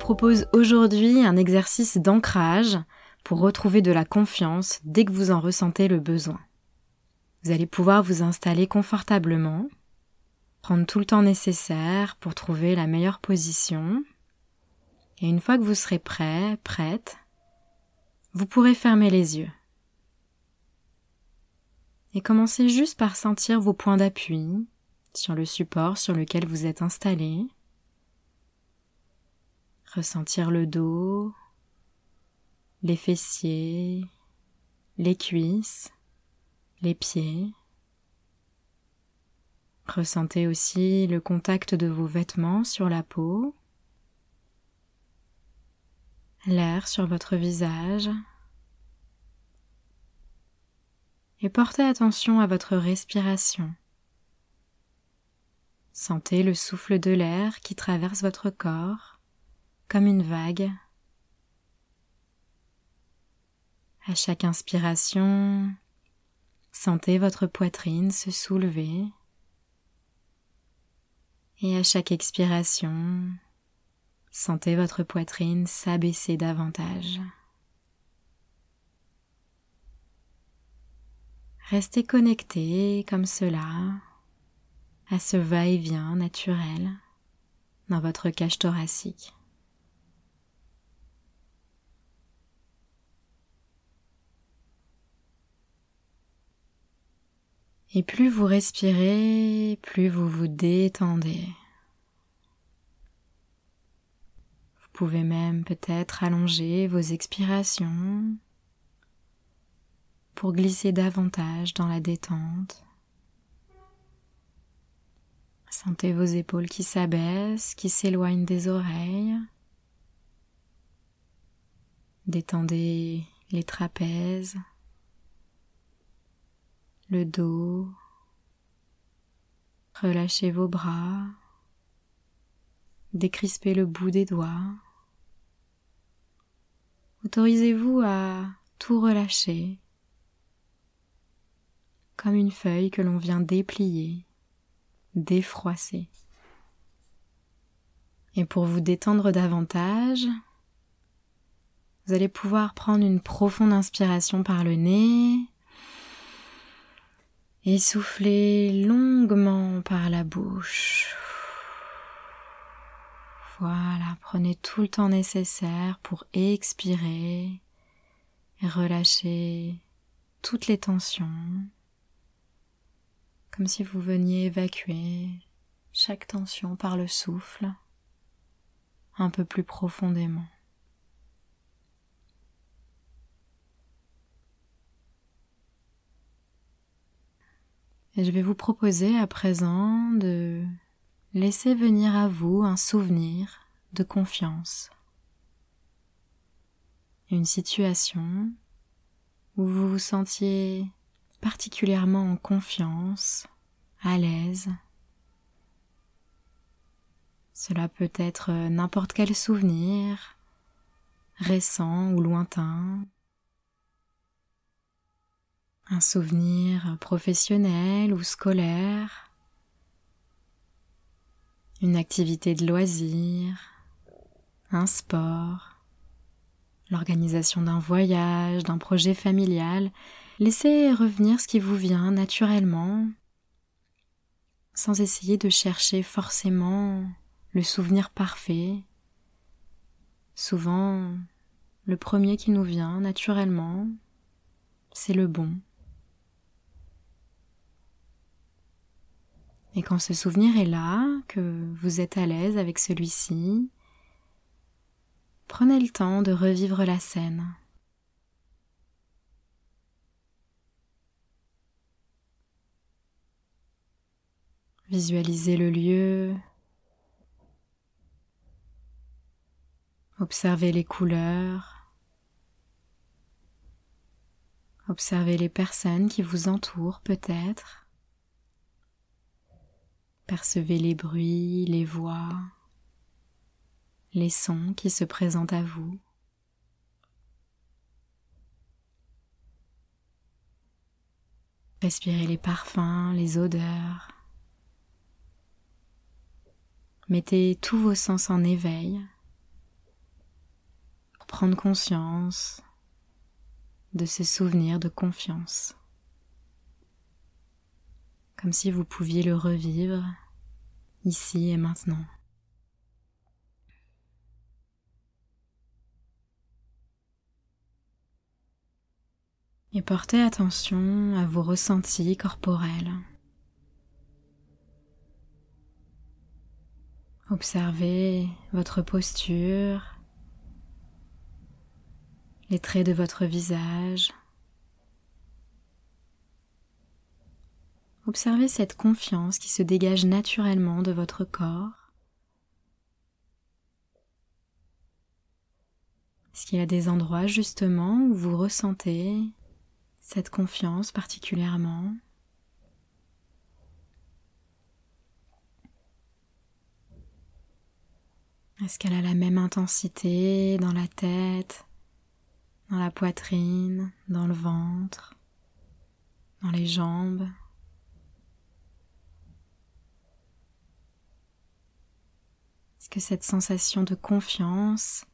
Propose aujourd'hui un exercice d'ancrage pour retrouver de la confiance dès que vous en ressentez le besoin. Vous allez pouvoir vous installer confortablement, prendre tout le temps nécessaire pour trouver la meilleure position. Et une fois que vous serez prêt, prête, vous pourrez fermer les yeux. Et commencez juste par sentir vos points d'appui sur le support sur lequel vous êtes installé. Ressentir le dos, les fessiers, les cuisses, les pieds. Ressentez aussi le contact de vos vêtements sur la peau, l'air sur votre visage, et portez attention à votre respiration. Sentez le souffle de l'air qui traverse votre corps comme une vague. À chaque inspiration, sentez votre poitrine se soulever. Et à chaque expiration, sentez votre poitrine s'abaisser davantage. Restez connecté comme cela à ce va-et-vient naturel dans votre cage thoracique. Et plus vous respirez, plus vous vous détendez. Vous pouvez même peut-être allonger vos expirations pour glisser davantage dans la détente. Sentez vos épaules qui s'abaissent, qui s'éloignent des oreilles. Détendez les trapèzes, le dos. Relâchez vos bras. Décrispez le bout des doigts. Autorisez-vous à tout relâcher, comme une feuille que l'on vient déplier défroisser. Et pour vous détendre davantage, vous allez pouvoir prendre une profonde inspiration par le nez et souffler longuement par la bouche. Voilà, prenez tout le temps nécessaire pour expirer et relâcher toutes les tensions comme si vous veniez évacuer chaque tension par le souffle un peu plus profondément. Et je vais vous proposer à présent de laisser venir à vous un souvenir de confiance. Une situation où vous vous sentiez particulièrement en confiance, à l'aise. Cela peut être n'importe quel souvenir, récent ou lointain, un souvenir professionnel ou scolaire, une activité de loisir, un sport, l'organisation d'un voyage, d'un projet familial, Laissez revenir ce qui vous vient naturellement, sans essayer de chercher forcément le souvenir parfait. Souvent, le premier qui nous vient naturellement, c'est le bon. Et quand ce souvenir est là, que vous êtes à l'aise avec celui-ci, prenez le temps de revivre la scène. Visualisez le lieu. Observez les couleurs. Observez les personnes qui vous entourent peut-être. Percevez les bruits, les voix, les sons qui se présentent à vous. Respirez les parfums, les odeurs. Mettez tous vos sens en éveil prendre conscience de ce souvenir de confiance, comme si vous pouviez le revivre ici et maintenant. Et portez attention à vos ressentis corporels. Observez votre posture, les traits de votre visage. Observez cette confiance qui se dégage naturellement de votre corps. Est-ce qu'il y a des endroits justement où vous ressentez cette confiance particulièrement? Est-ce qu'elle a la même intensité dans la tête, dans la poitrine, dans le ventre, dans les jambes? Est-ce que cette sensation de confiance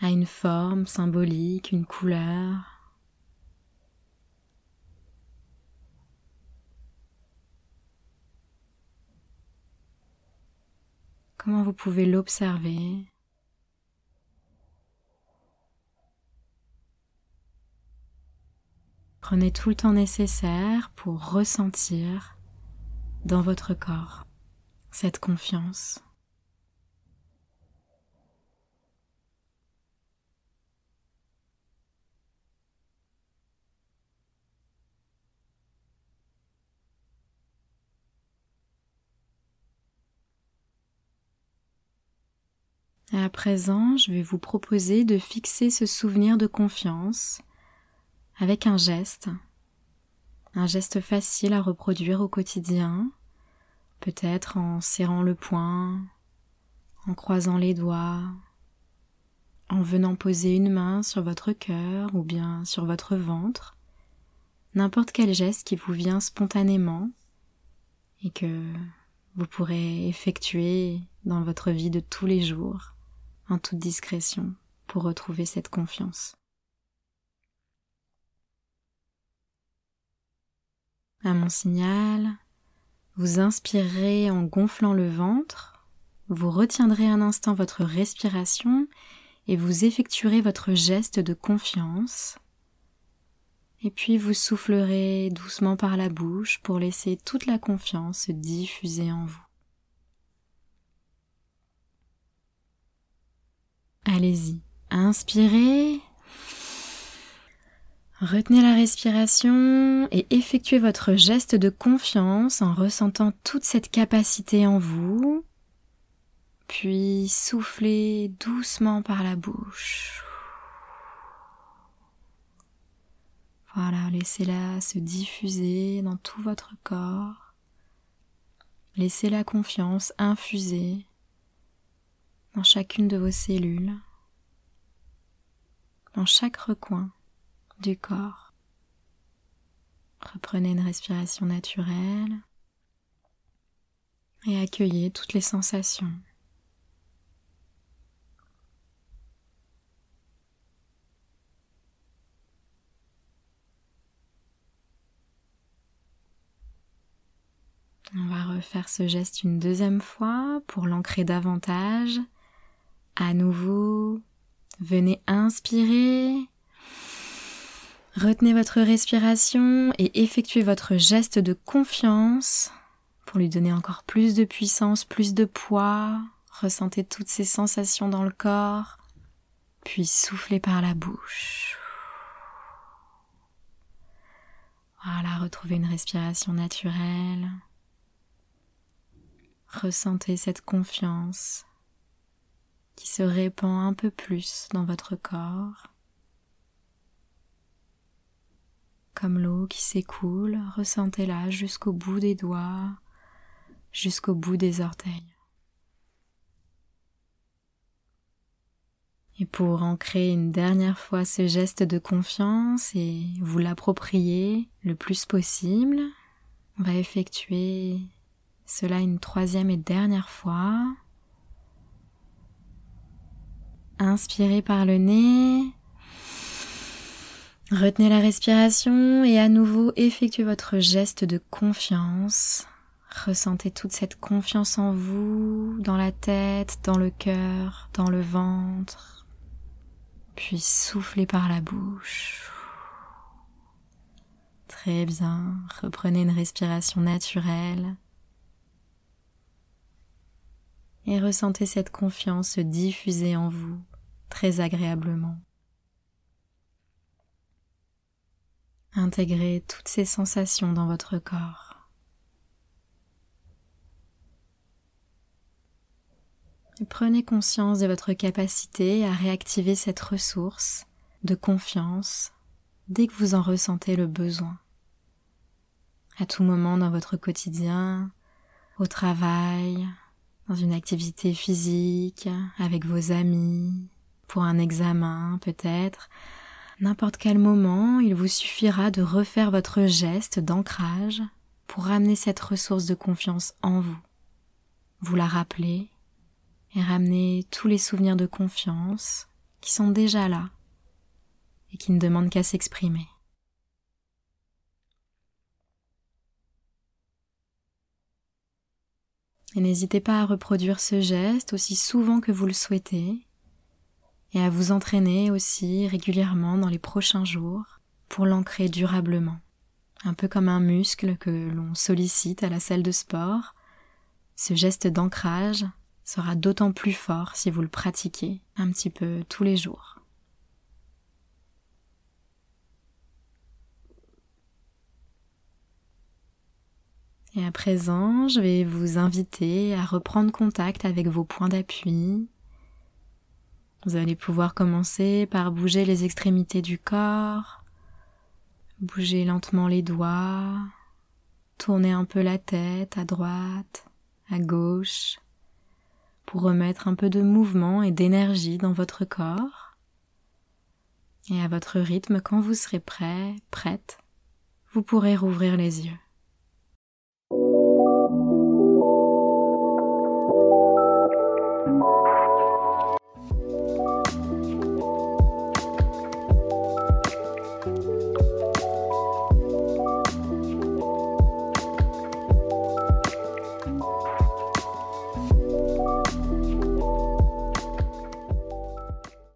a une forme symbolique, une couleur? Comment vous pouvez l'observer? Prenez tout le temps nécessaire pour ressentir dans votre corps cette confiance. À présent, je vais vous proposer de fixer ce souvenir de confiance avec un geste, un geste facile à reproduire au quotidien, peut-être en serrant le poing, en croisant les doigts, en venant poser une main sur votre cœur ou bien sur votre ventre, n'importe quel geste qui vous vient spontanément et que vous pourrez effectuer dans votre vie de tous les jours en toute discrétion pour retrouver cette confiance. À mon signal, vous inspirerez en gonflant le ventre, vous retiendrez un instant votre respiration et vous effectuerez votre geste de confiance. Et puis vous soufflerez doucement par la bouche pour laisser toute la confiance se diffuser en vous. Allez-y. Inspirez. Retenez la respiration et effectuez votre geste de confiance en ressentant toute cette capacité en vous. Puis soufflez doucement par la bouche. Voilà, laissez-la se diffuser dans tout votre corps. Laissez la confiance infuser dans chacune de vos cellules, dans chaque recoin du corps. Reprenez une respiration naturelle et accueillez toutes les sensations. On va refaire ce geste une deuxième fois pour l'ancrer davantage à nouveau, venez inspirer. Retenez votre respiration et effectuez votre geste de confiance pour lui donner encore plus de puissance, plus de poids. Ressentez toutes ces sensations dans le corps, puis soufflez par la bouche. Voilà, retrouvez une respiration naturelle. Ressentez cette confiance qui se répand un peu plus dans votre corps. Comme l'eau qui s'écoule, ressentez-la jusqu'au bout des doigts, jusqu'au bout des orteils. Et pour ancrer une dernière fois ce geste de confiance et vous l'approprier le plus possible, on va effectuer cela une troisième et dernière fois Inspirez par le nez. Retenez la respiration et à nouveau effectuez votre geste de confiance. Ressentez toute cette confiance en vous, dans la tête, dans le cœur, dans le ventre. Puis soufflez par la bouche. Très bien, reprenez une respiration naturelle. Et ressentez cette confiance se diffuser en vous très agréablement. Intégrez toutes ces sensations dans votre corps. Prenez conscience de votre capacité à réactiver cette ressource de confiance dès que vous en ressentez le besoin. À tout moment dans votre quotidien, au travail, dans une activité physique, avec vos amis, pour un examen peut-être, n'importe quel moment, il vous suffira de refaire votre geste d'ancrage pour ramener cette ressource de confiance en vous. Vous la rappelez et ramener tous les souvenirs de confiance qui sont déjà là et qui ne demandent qu'à s'exprimer. N'hésitez pas à reproduire ce geste aussi souvent que vous le souhaitez et à vous entraîner aussi régulièrement dans les prochains jours pour l'ancrer durablement. Un peu comme un muscle que l'on sollicite à la salle de sport, ce geste d'ancrage sera d'autant plus fort si vous le pratiquez un petit peu tous les jours. Et à présent, je vais vous inviter à reprendre contact avec vos points d'appui. Vous allez pouvoir commencer par bouger les extrémités du corps, bouger lentement les doigts, tourner un peu la tête à droite, à gauche, pour remettre un peu de mouvement et d'énergie dans votre corps. Et à votre rythme, quand vous serez prêt, prête, vous pourrez rouvrir les yeux.